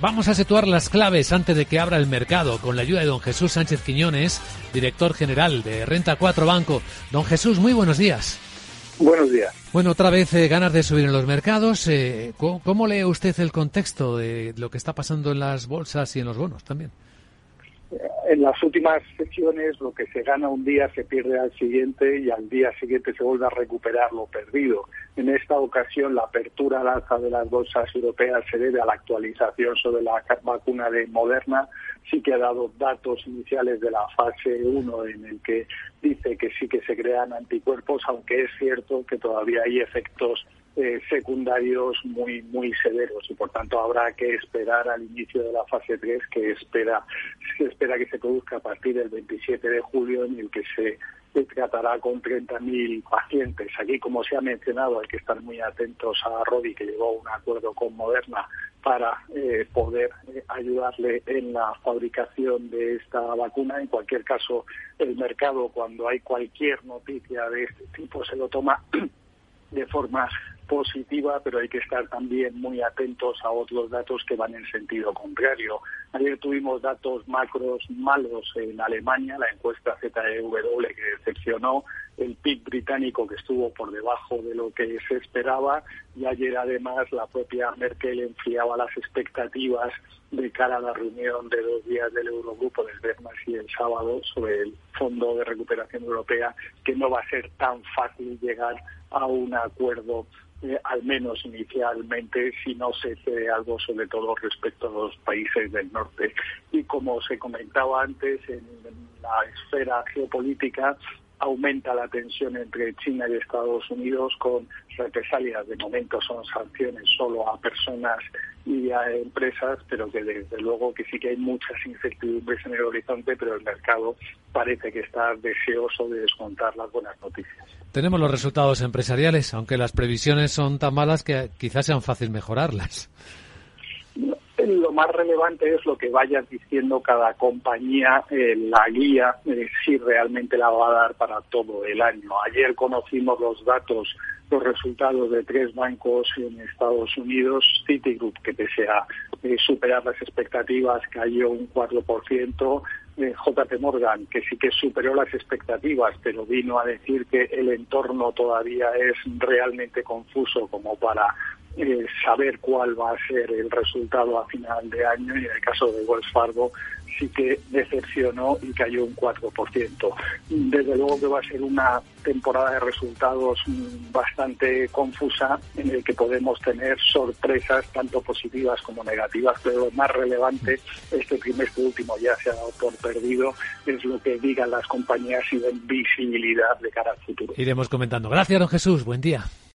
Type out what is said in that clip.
Vamos a situar las claves antes de que abra el mercado con la ayuda de don Jesús Sánchez Quiñones, director general de Renta 4 Banco. Don Jesús, muy buenos días. Buenos días. Bueno, otra vez eh, ganas de subir en los mercados. Eh, ¿cómo, lee usted el contexto de lo que está pasando en las bolsas y en los bonos también? En las últimas sesiones lo que se gana un día se pierde al siguiente y al día siguiente se vuelve a recuperar lo perdido. En esta ocasión la apertura al alza de las bolsas europeas se debe a la actualización sobre la vacuna de Moderna. Sí que ha dado datos iniciales de la fase 1 en el que dice que sí que se crean anticuerpos, aunque es cierto que todavía hay efectos eh, secundarios muy muy severos y por tanto habrá que esperar al inicio de la fase 3 que espera se espera que se produzca a partir del 27 de julio en el que se tratará con 30.000 pacientes. Aquí, como se ha mencionado, hay que estar muy atentos a Rodi, que llegó a un acuerdo con Moderna para eh, poder eh, ayudarle en la fabricación de esta vacuna. En cualquier caso, el mercado, cuando hay cualquier noticia de este tipo, se lo toma de forma positiva, pero hay que estar también muy atentos a otros datos que van en sentido contrario. Ayer tuvimos datos macros malos en Alemania, la encuesta ZEW que decepcionó, el PIB británico que estuvo por debajo de lo que se esperaba y ayer además la propia Merkel enfriaba las expectativas de cara a la reunión de dos días del Eurogrupo del viernes y el sábado sobre el Fondo de Recuperación Europea, que no va a ser tan fácil llegar a un acuerdo eh, al menos inicialmente, si no se cede algo, sobre todo respecto a los países del norte. Y como se comentaba antes, en la esfera geopolítica aumenta la tensión entre China y Estados Unidos con represalias. De momento son sanciones solo a personas y a empresas, pero que desde luego que sí que hay muchas incertidumbres en el horizonte, pero el mercado parece que está deseoso de descontar las buenas noticias. Tenemos los resultados empresariales, aunque las previsiones son tan malas que quizás sean fácil mejorarlas. Lo más relevante es lo que vaya diciendo cada compañía en la guía, eh, si realmente la va a dar para todo el año. Ayer conocimos los datos, los resultados de tres bancos en Estados Unidos, Citigroup, que pese eh, superar las expectativas, cayó un 4%, eh, JP Morgan, que sí que superó las expectativas, pero vino a decir que el entorno todavía es realmente confuso como para eh, saber cuál va a ser el resultado a final de año y en el caso de Wells Fargo sí que decepcionó y cayó un 4%. Desde luego que va a ser una temporada de resultados bastante confusa en el que podemos tener sorpresas tanto positivas como negativas, pero lo más relevante, este trimestre último ya se ha dado por perdido, es lo que digan las compañías y den visibilidad de cara al futuro. Iremos comentando. Gracias, don Jesús. Buen día.